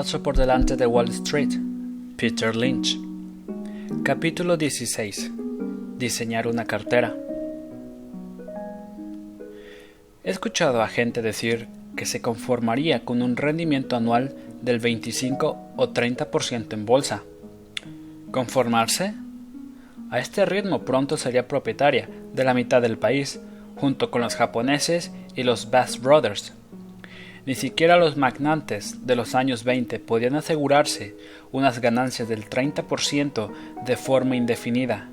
paso por delante de Wall Street. Peter Lynch. Capítulo 16. Diseñar una cartera. He escuchado a gente decir que se conformaría con un rendimiento anual del 25 o 30% en bolsa. ¿Conformarse? A este ritmo pronto sería propietaria de la mitad del país, junto con los japoneses y los Bass Brothers. Ni siquiera los magnates de los años 20 podían asegurarse unas ganancias del 30% de forma indefinida,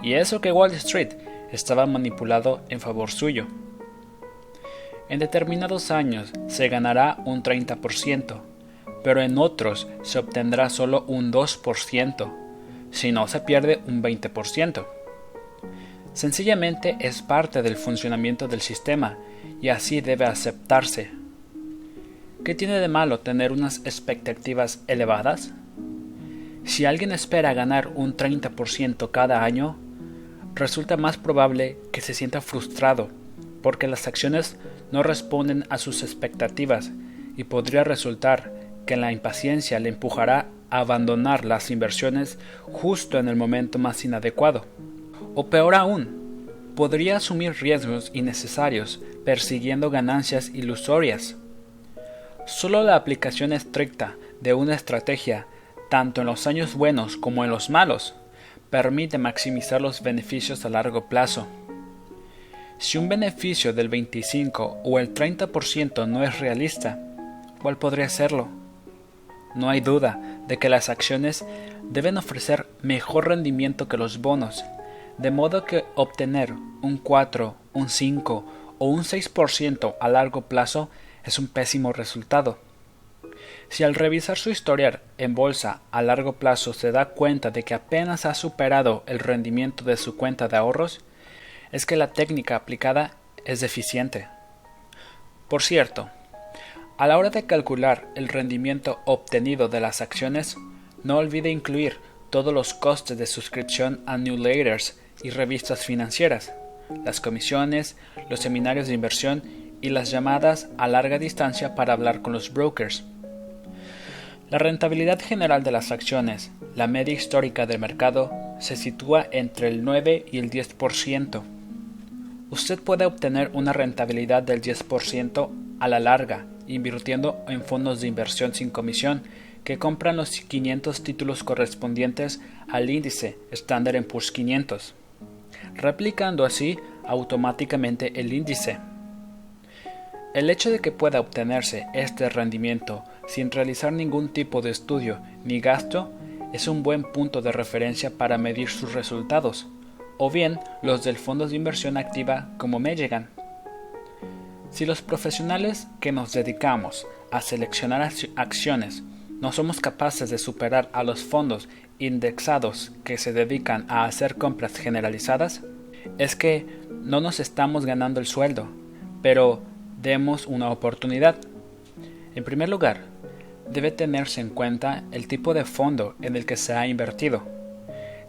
y eso que Wall Street estaba manipulado en favor suyo. En determinados años se ganará un 30%, pero en otros se obtendrá solo un 2%, si no se pierde un 20%. Sencillamente es parte del funcionamiento del sistema y así debe aceptarse. ¿Qué tiene de malo tener unas expectativas elevadas? Si alguien espera ganar un 30% cada año, resulta más probable que se sienta frustrado porque las acciones no responden a sus expectativas y podría resultar que la impaciencia le empujará a abandonar las inversiones justo en el momento más inadecuado. O peor aún, podría asumir riesgos innecesarios persiguiendo ganancias ilusorias. Solo la aplicación estricta de una estrategia, tanto en los años buenos como en los malos, permite maximizar los beneficios a largo plazo. Si un beneficio del 25 o el 30% no es realista, ¿cuál podría serlo? No hay duda de que las acciones deben ofrecer mejor rendimiento que los bonos, de modo que obtener un 4, un 5 o un 6% a largo plazo es un pésimo resultado. Si al revisar su historial en bolsa a largo plazo se da cuenta de que apenas ha superado el rendimiento de su cuenta de ahorros, es que la técnica aplicada es deficiente. Por cierto, a la hora de calcular el rendimiento obtenido de las acciones, no olvide incluir todos los costes de suscripción a newsletters y revistas financieras, las comisiones, los seminarios de inversión y las llamadas a larga distancia para hablar con los brokers. La rentabilidad general de las acciones, la media histórica del mercado, se sitúa entre el 9 y el 10%. Usted puede obtener una rentabilidad del 10% a la larga invirtiendo en fondos de inversión sin comisión que compran los 500 títulos correspondientes al índice Standard Poor's 500, replicando así automáticamente el índice. El hecho de que pueda obtenerse este rendimiento sin realizar ningún tipo de estudio ni gasto es un buen punto de referencia para medir sus resultados o bien los del fondo de inversión activa como me llegan. Si los profesionales que nos dedicamos a seleccionar acciones no somos capaces de superar a los fondos indexados que se dedican a hacer compras generalizadas, es que no nos estamos ganando el sueldo, pero demos una oportunidad. En primer lugar, debe tenerse en cuenta el tipo de fondo en el que se ha invertido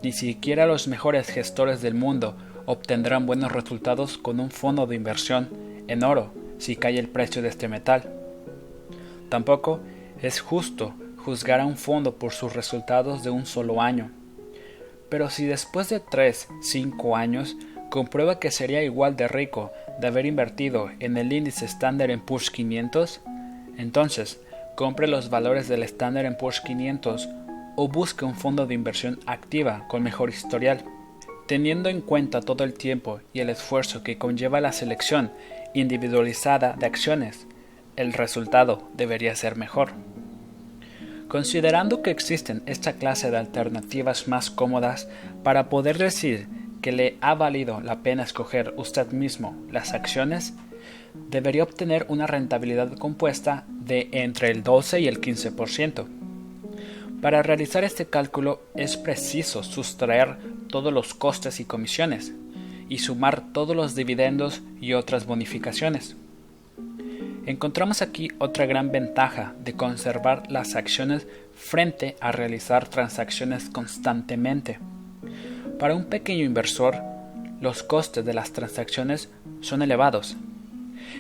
ni siquiera los mejores gestores del mundo obtendrán buenos resultados con un fondo de inversión en oro si cae el precio de este metal. Tampoco es justo juzgar a un fondo por sus resultados de un solo año. Pero si después de 3, 5 años comprueba que sería igual de rico de haber invertido en el índice Standard Poor's 500, entonces compre los valores del Standard Poor's 500 o busque un fondo de inversión activa con mejor historial. Teniendo en cuenta todo el tiempo y el esfuerzo que conlleva la selección individualizada de acciones, el resultado debería ser mejor. Considerando que existen esta clase de alternativas más cómodas para poder decir que le ha valido la pena escoger usted mismo las acciones, debería obtener una rentabilidad compuesta de entre el 12 y el 15%. Para realizar este cálculo es preciso sustraer todos los costes y comisiones y sumar todos los dividendos y otras bonificaciones. Encontramos aquí otra gran ventaja de conservar las acciones frente a realizar transacciones constantemente. Para un pequeño inversor, los costes de las transacciones son elevados.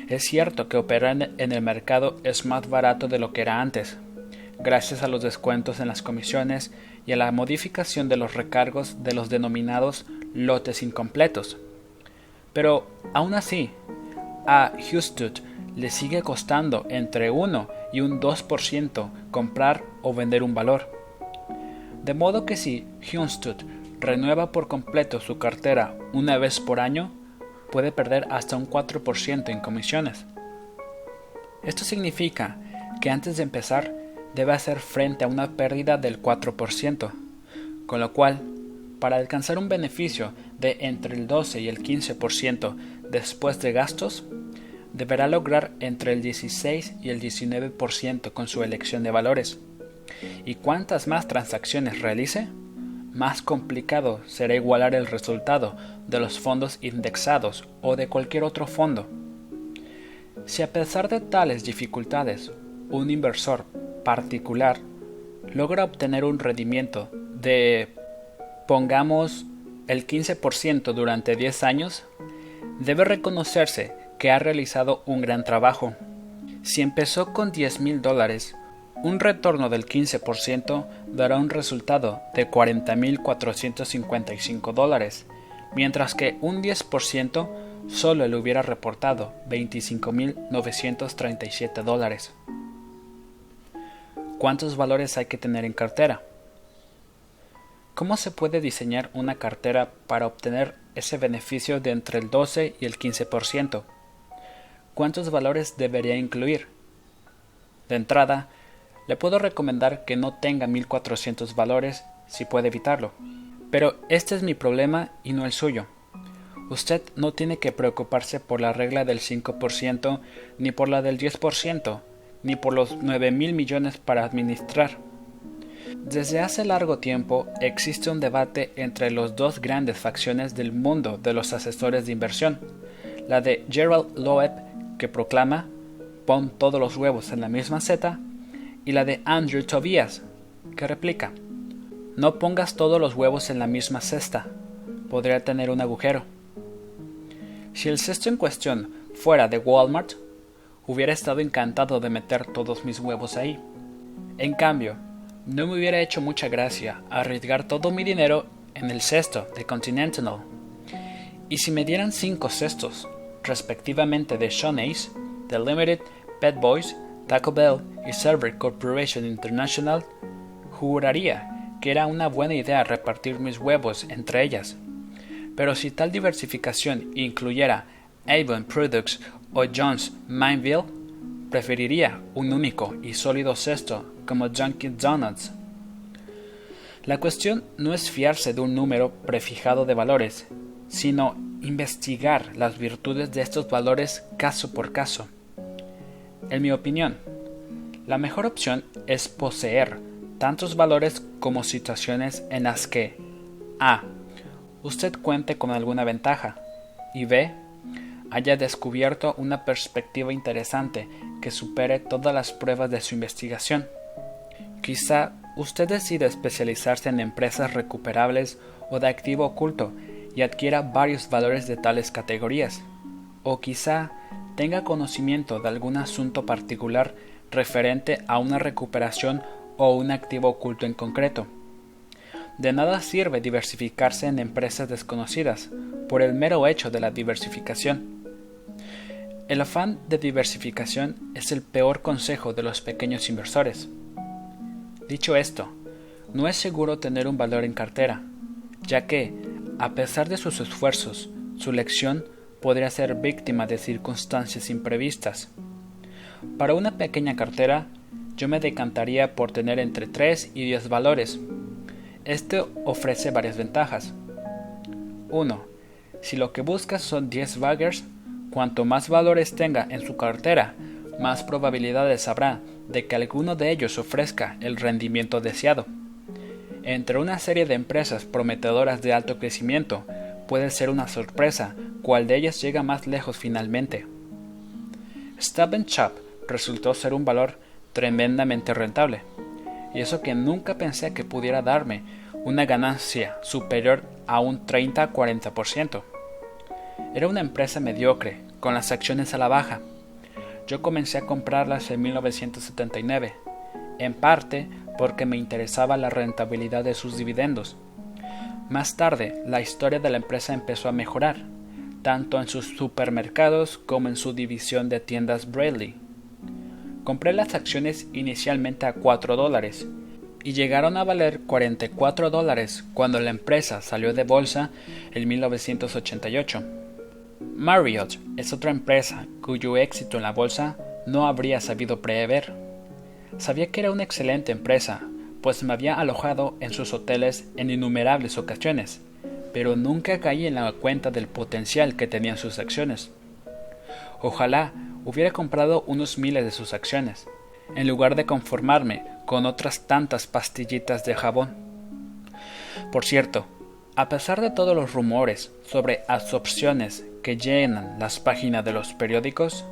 Es cierto que operar en el mercado es más barato de lo que era antes, gracias a los descuentos en las comisiones y a la modificación de los recargos de los denominados lotes incompletos. Pero aún así, a Houston le sigue costando entre 1 y un 2% comprar o vender un valor. De modo que si Houston renueva por completo su cartera una vez por año, puede perder hasta un 4% en comisiones. Esto significa que antes de empezar debe hacer frente a una pérdida del 4%, con lo cual, para alcanzar un beneficio de entre el 12 y el 15% después de gastos, deberá lograr entre el 16 y el 19% con su elección de valores. Y cuantas más transacciones realice, más complicado será igualar el resultado de los fondos indexados o de cualquier otro fondo. Si a pesar de tales dificultades un inversor particular logra obtener un rendimiento de, pongamos, el 15% durante 10 años, debe reconocerse que ha realizado un gran trabajo. Si empezó con 10 mil dólares, un retorno del 15% dará un resultado de 40.455 dólares, mientras que un 10% solo le hubiera reportado 25.937 dólares. ¿Cuántos valores hay que tener en cartera? ¿Cómo se puede diseñar una cartera para obtener ese beneficio de entre el 12 y el 15%? ¿Cuántos valores debería incluir? De entrada, le puedo recomendar que no tenga 1400 valores si puede evitarlo. Pero este es mi problema y no el suyo. Usted no tiene que preocuparse por la regla del 5%, ni por la del 10%, ni por los 9 mil millones para administrar. Desde hace largo tiempo existe un debate entre las dos grandes facciones del mundo de los asesores de inversión, la de Gerald Loeb, que proclama pon todos los huevos en la misma seta, y la de Andrew Tobias, que replica, no pongas todos los huevos en la misma cesta, podría tener un agujero. Si el cesto en cuestión fuera de Walmart, hubiera estado encantado de meter todos mis huevos ahí. En cambio, no me hubiera hecho mucha gracia arriesgar todo mi dinero en el cesto de Continental. Y si me dieran cinco cestos, respectivamente de Shawnee's, The Limited, Pet Boys Taco Bell y Server Corporation International, juraría que era una buena idea repartir mis huevos entre ellas. Pero si tal diversificación incluyera Avon Products o John's Mineville, preferiría un único y sólido cesto como Junkin Donuts. La cuestión no es fiarse de un número prefijado de valores, sino investigar las virtudes de estos valores caso por caso. En mi opinión, la mejor opción es poseer tantos valores como situaciones en las que A. Usted cuente con alguna ventaja y B. haya descubierto una perspectiva interesante que supere todas las pruebas de su investigación. Quizá usted decida especializarse en empresas recuperables o de activo oculto y adquiera varios valores de tales categorías. O quizá tenga conocimiento de algún asunto particular referente a una recuperación o un activo oculto en concreto. De nada sirve diversificarse en empresas desconocidas por el mero hecho de la diversificación. El afán de diversificación es el peor consejo de los pequeños inversores. Dicho esto, no es seguro tener un valor en cartera, ya que, a pesar de sus esfuerzos, su lección podría ser víctima de circunstancias imprevistas. Para una pequeña cartera, yo me decantaría por tener entre 3 y 10 valores. Este ofrece varias ventajas. 1. Si lo que buscas son 10 baggers, cuanto más valores tenga en su cartera, más probabilidades habrá de que alguno de ellos ofrezca el rendimiento deseado. Entre una serie de empresas prometedoras de alto crecimiento, puede ser una sorpresa cuál de ellas llega más lejos finalmente. Stop Shop resultó ser un valor tremendamente rentable, y eso que nunca pensé que pudiera darme una ganancia superior a un 30-40%. Era una empresa mediocre, con las acciones a la baja. Yo comencé a comprarlas en 1979. en parte porque me interesaba la rentabilidad de sus dividendos. Más tarde, la historia de la empresa empezó a mejorar, tanto en sus supermercados como en su división de tiendas Bradley. Compré las acciones inicialmente a 4 dólares y llegaron a valer 44 dólares cuando la empresa salió de bolsa en 1988. Marriott es otra empresa cuyo éxito en la bolsa no habría sabido prever. Sabía que era una excelente empresa, pues me había alojado en sus hoteles en innumerables ocasiones, pero nunca caí en la cuenta del potencial que tenían sus acciones. Ojalá hubiera comprado unos miles de sus acciones, en lugar de conformarme con otras tantas pastillitas de jabón. Por cierto, a pesar de todos los rumores sobre absorciones que llenan las páginas de los periódicos,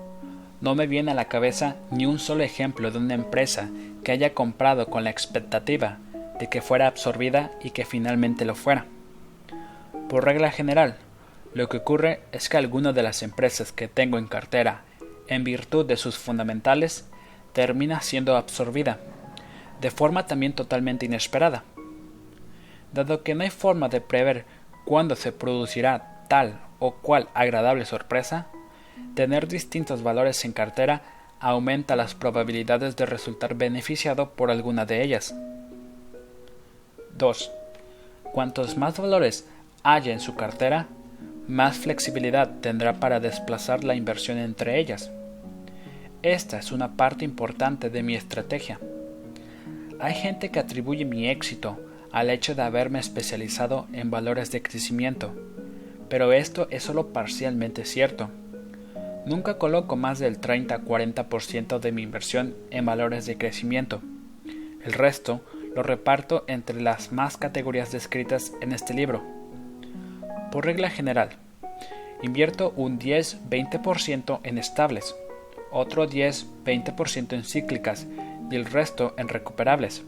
no me viene a la cabeza ni un solo ejemplo de una empresa que haya comprado con la expectativa de que fuera absorbida y que finalmente lo fuera. Por regla general, lo que ocurre es que alguna de las empresas que tengo en cartera, en virtud de sus fundamentales, termina siendo absorbida, de forma también totalmente inesperada. Dado que no hay forma de prever cuándo se producirá tal o cual agradable sorpresa, Tener distintos valores en cartera aumenta las probabilidades de resultar beneficiado por alguna de ellas. 2. Cuantos más valores haya en su cartera, más flexibilidad tendrá para desplazar la inversión entre ellas. Esta es una parte importante de mi estrategia. Hay gente que atribuye mi éxito al hecho de haberme especializado en valores de crecimiento, pero esto es solo parcialmente cierto. Nunca coloco más del 30-40% de mi inversión en valores de crecimiento. El resto lo reparto entre las más categorías descritas en este libro. Por regla general, invierto un 10-20% en estables, otro 10-20% en cíclicas y el resto en recuperables.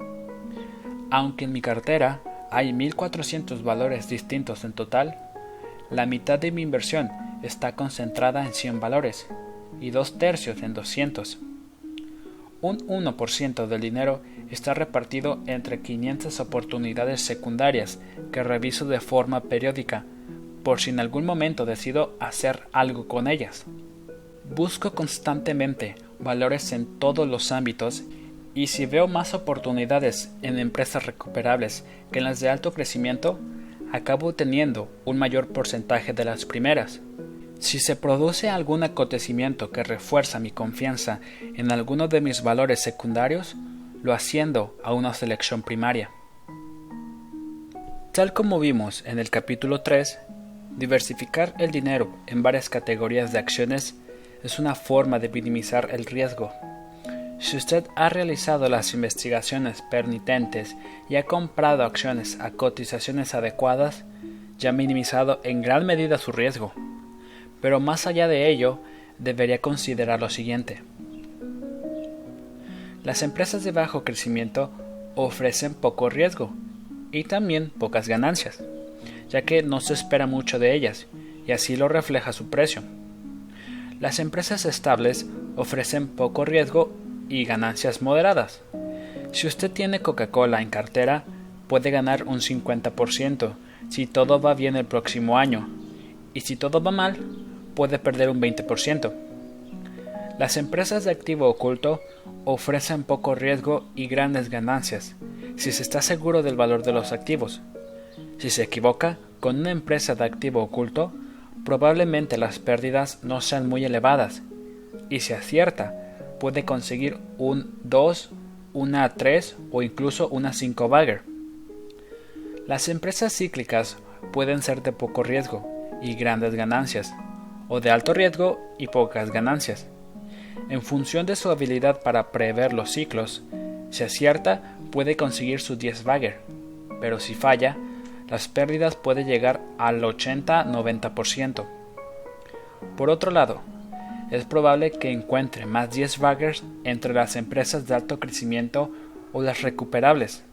Aunque en mi cartera hay 1.400 valores distintos en total, la mitad de mi inversión está concentrada en 100 valores y dos tercios en 200. Un 1% del dinero está repartido entre 500 oportunidades secundarias que reviso de forma periódica por si en algún momento decido hacer algo con ellas. Busco constantemente valores en todos los ámbitos y si veo más oportunidades en empresas recuperables que en las de alto crecimiento, acabo teniendo un mayor porcentaje de las primeras. Si se produce algún acontecimiento que refuerza mi confianza en alguno de mis valores secundarios, lo haciendo a una selección primaria. Tal como vimos en el capítulo 3, diversificar el dinero en varias categorías de acciones es una forma de minimizar el riesgo. Si usted ha realizado las investigaciones permitentes y ha comprado acciones a cotizaciones adecuadas, ya ha minimizado en gran medida su riesgo. Pero más allá de ello, debería considerar lo siguiente. Las empresas de bajo crecimiento ofrecen poco riesgo y también pocas ganancias, ya que no se espera mucho de ellas, y así lo refleja su precio. Las empresas estables ofrecen poco riesgo y ganancias moderadas. Si usted tiene Coca-Cola en cartera, puede ganar un 50% si todo va bien el próximo año, y si todo va mal, puede perder un 20%. Las empresas de activo oculto ofrecen poco riesgo y grandes ganancias si se está seguro del valor de los activos. Si se equivoca con una empresa de activo oculto, probablemente las pérdidas no sean muy elevadas y si acierta puede conseguir un 2, una 3 o incluso una 5 bagger. Las empresas cíclicas pueden ser de poco riesgo y grandes ganancias, o de alto riesgo y pocas ganancias. En función de su habilidad para prever los ciclos, si acierta puede conseguir su 10 bagger, pero si falla, las pérdidas pueden llegar al 80-90%. Por otro lado, es probable que encuentre más 10 baggers entre las empresas de alto crecimiento o las recuperables.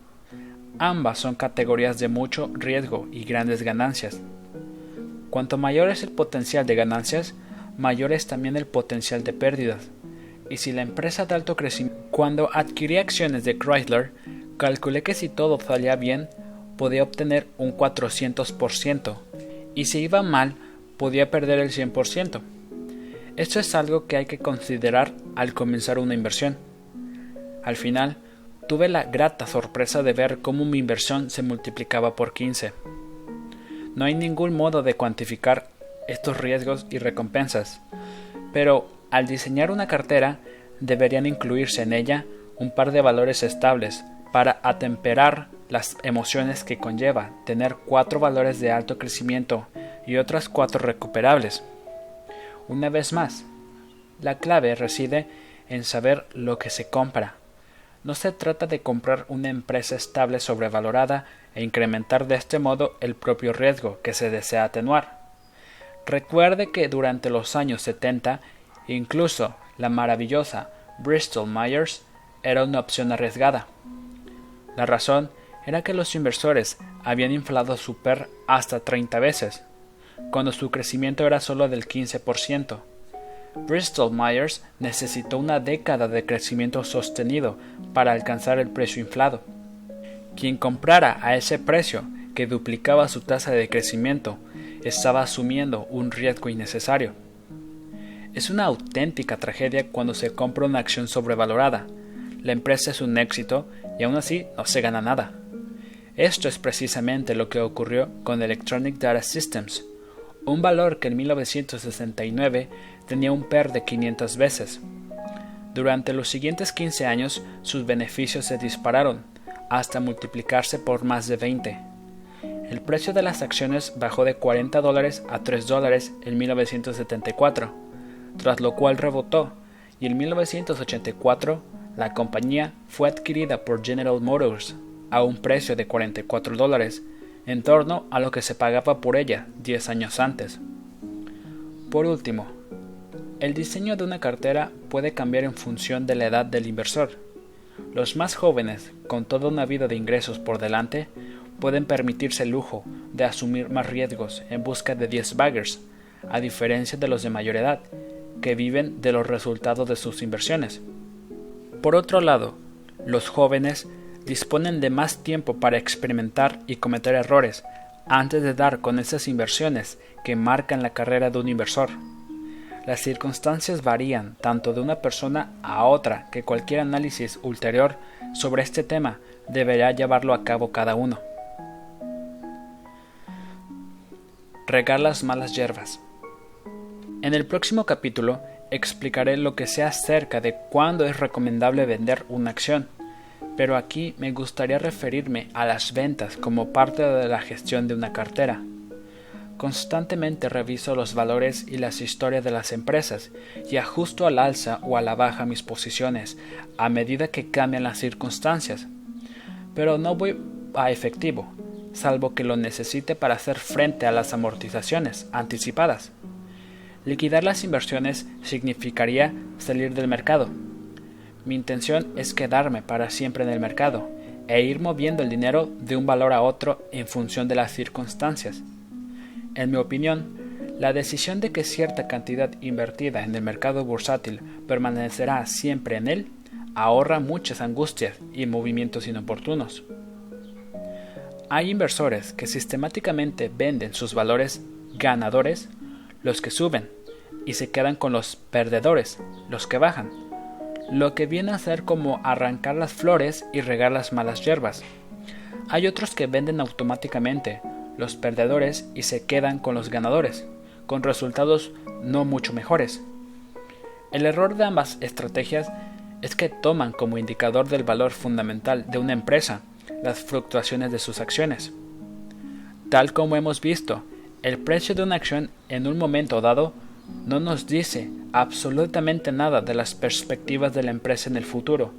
Ambas son categorías de mucho riesgo y grandes ganancias. Cuanto mayor es el potencial de ganancias, mayor es también el potencial de pérdidas. y si la empresa de alto crecimiento, cuando adquirí acciones de Chrysler, calculé que si todo salía bien, podía obtener un 400%, y si iba mal, podía perder el 100%. Esto es algo que hay que considerar al comenzar una inversión. Al final, tuve la grata sorpresa de ver cómo mi inversión se multiplicaba por 15. No hay ningún modo de cuantificar estos riesgos y recompensas, pero al diseñar una cartera deberían incluirse en ella un par de valores estables para atemperar las emociones que conlleva tener cuatro valores de alto crecimiento y otras cuatro recuperables. Una vez más, la clave reside en saber lo que se compra. No se trata de comprar una empresa estable sobrevalorada e incrementar de este modo el propio riesgo que se desea atenuar. Recuerde que durante los años 70 incluso la maravillosa Bristol Myers era una opción arriesgada. La razón era que los inversores habían inflado su PER hasta 30 veces, cuando su crecimiento era solo del 15%. Bristol Myers necesitó una década de crecimiento sostenido para alcanzar el precio inflado. Quien comprara a ese precio que duplicaba su tasa de crecimiento estaba asumiendo un riesgo innecesario. Es una auténtica tragedia cuando se compra una acción sobrevalorada. La empresa es un éxito y aún así no se gana nada. Esto es precisamente lo que ocurrió con Electronic Data Systems, un valor que en 1969 tenía un PER de 500 veces. Durante los siguientes 15 años sus beneficios se dispararon, hasta multiplicarse por más de 20. El precio de las acciones bajó de 40 dólares a 3 dólares en 1974, tras lo cual rebotó, y en 1984 la compañía fue adquirida por General Motors a un precio de 44 dólares, en torno a lo que se pagaba por ella 10 años antes. Por último, el diseño de una cartera puede cambiar en función de la edad del inversor. Los más jóvenes, con toda una vida de ingresos por delante, pueden permitirse el lujo de asumir más riesgos en busca de 10 baggers, a diferencia de los de mayor edad, que viven de los resultados de sus inversiones. Por otro lado, los jóvenes disponen de más tiempo para experimentar y cometer errores antes de dar con esas inversiones que marcan la carrera de un inversor. Las circunstancias varían tanto de una persona a otra que cualquier análisis ulterior sobre este tema deberá llevarlo a cabo cada uno. Regar las malas hierbas. En el próximo capítulo explicaré lo que sea acerca de cuándo es recomendable vender una acción pero aquí me gustaría referirme a las ventas como parte de la gestión de una cartera. Constantemente reviso los valores y las historias de las empresas y ajusto al alza o a la baja mis posiciones a medida que cambian las circunstancias. Pero no voy a efectivo, salvo que lo necesite para hacer frente a las amortizaciones anticipadas. Liquidar las inversiones significaría salir del mercado, mi intención es quedarme para siempre en el mercado e ir moviendo el dinero de un valor a otro en función de las circunstancias. En mi opinión, la decisión de que cierta cantidad invertida en el mercado bursátil permanecerá siempre en él ahorra muchas angustias y movimientos inoportunos. Hay inversores que sistemáticamente venden sus valores ganadores, los que suben, y se quedan con los perdedores, los que bajan lo que viene a ser como arrancar las flores y regar las malas hierbas. Hay otros que venden automáticamente los perdedores y se quedan con los ganadores, con resultados no mucho mejores. El error de ambas estrategias es que toman como indicador del valor fundamental de una empresa las fluctuaciones de sus acciones. Tal como hemos visto, el precio de una acción en un momento dado no nos dice absolutamente nada de las perspectivas de la empresa en el futuro,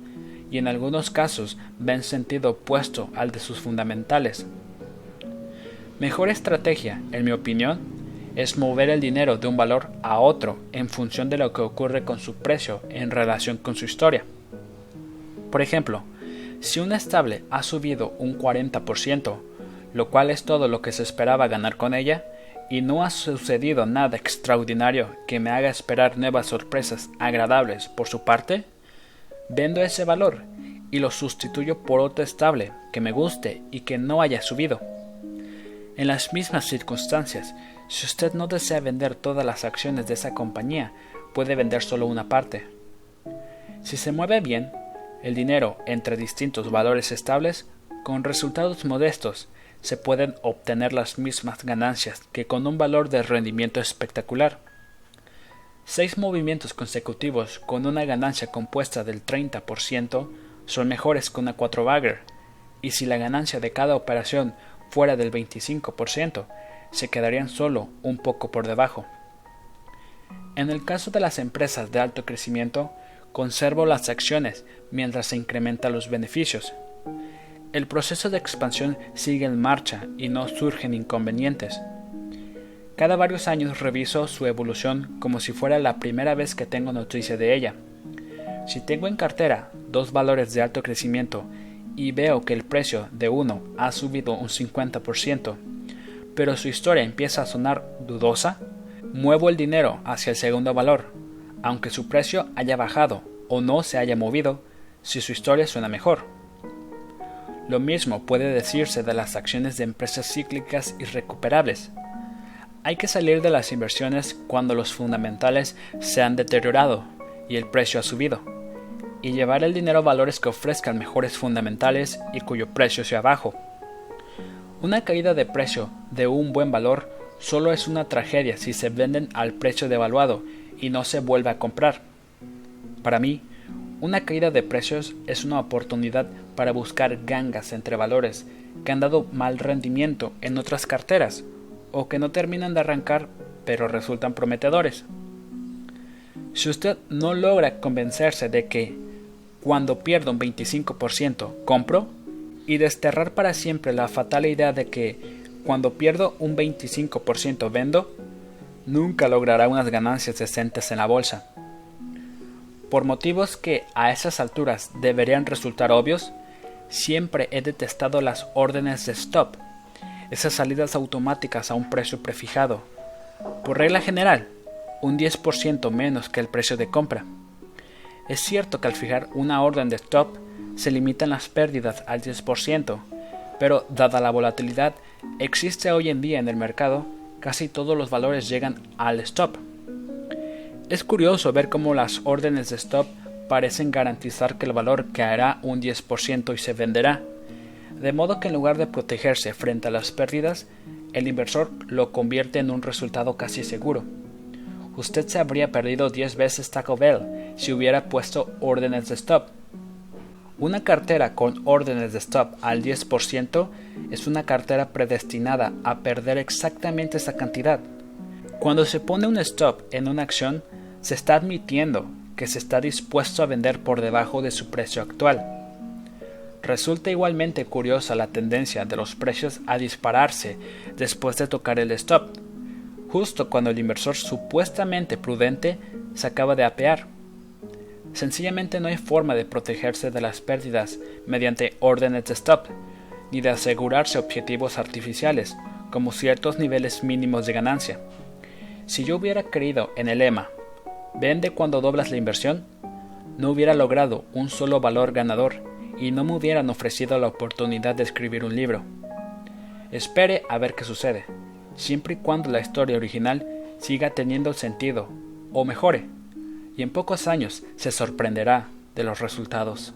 y en algunos casos ven sentido opuesto al de sus fundamentales. Mejor estrategia, en mi opinión, es mover el dinero de un valor a otro en función de lo que ocurre con su precio en relación con su historia. Por ejemplo, si una estable ha subido un 40%, lo cual es todo lo que se esperaba ganar con ella, y no ha sucedido nada extraordinario que me haga esperar nuevas sorpresas agradables por su parte, vendo ese valor y lo sustituyo por otro estable que me guste y que no haya subido. En las mismas circunstancias, si usted no desea vender todas las acciones de esa compañía, puede vender solo una parte. Si se mueve bien, el dinero entre distintos valores estables, con resultados modestos, se pueden obtener las mismas ganancias que con un valor de rendimiento espectacular. Seis movimientos consecutivos con una ganancia compuesta del 30% son mejores que una 4 bagger, y si la ganancia de cada operación fuera del 25%, se quedarían solo un poco por debajo. En el caso de las empresas de alto crecimiento, conservo las acciones mientras se incrementan los beneficios. El proceso de expansión sigue en marcha y no surgen inconvenientes. Cada varios años reviso su evolución como si fuera la primera vez que tengo noticia de ella. Si tengo en cartera dos valores de alto crecimiento y veo que el precio de uno ha subido un 50%, pero su historia empieza a sonar dudosa, muevo el dinero hacia el segundo valor, aunque su precio haya bajado o no se haya movido, si su historia suena mejor. Lo mismo puede decirse de las acciones de empresas cíclicas irrecuperables. Hay que salir de las inversiones cuando los fundamentales se han deteriorado y el precio ha subido, y llevar el dinero a valores que ofrezcan mejores fundamentales y cuyo precio sea bajo. Una caída de precio de un buen valor solo es una tragedia si se venden al precio devaluado y no se vuelve a comprar. Para mí, una caída de precios es una oportunidad para buscar gangas entre valores que han dado mal rendimiento en otras carteras o que no terminan de arrancar pero resultan prometedores. Si usted no logra convencerse de que cuando pierdo un 25% compro y desterrar para siempre la fatal idea de que cuando pierdo un 25% vendo, nunca logrará unas ganancias decentes en la bolsa. Por motivos que a esas alturas deberían resultar obvios, siempre he detestado las órdenes de stop, esas salidas automáticas a un precio prefijado. Por regla general, un 10% menos que el precio de compra. Es cierto que al fijar una orden de stop se limitan las pérdidas al 10%, pero dada la volatilidad existe hoy en día en el mercado, casi todos los valores llegan al stop. Es curioso ver cómo las órdenes de stop parecen garantizar que el valor caerá un 10% y se venderá, de modo que en lugar de protegerse frente a las pérdidas, el inversor lo convierte en un resultado casi seguro. Usted se habría perdido 10 veces Taco Bell si hubiera puesto órdenes de stop. Una cartera con órdenes de stop al 10% es una cartera predestinada a perder exactamente esa cantidad. Cuando se pone un stop en una acción, se está admitiendo que se está dispuesto a vender por debajo de su precio actual. Resulta igualmente curiosa la tendencia de los precios a dispararse después de tocar el stop, justo cuando el inversor supuestamente prudente se acaba de apear. Sencillamente no hay forma de protegerse de las pérdidas mediante órdenes de stop, ni de asegurarse objetivos artificiales, como ciertos niveles mínimos de ganancia. Si yo hubiera creído en el lema Vende cuando doblas la inversión. No hubiera logrado un solo valor ganador y no me hubieran ofrecido la oportunidad de escribir un libro. Espere a ver qué sucede, siempre y cuando la historia original siga teniendo sentido o mejore, y en pocos años se sorprenderá de los resultados.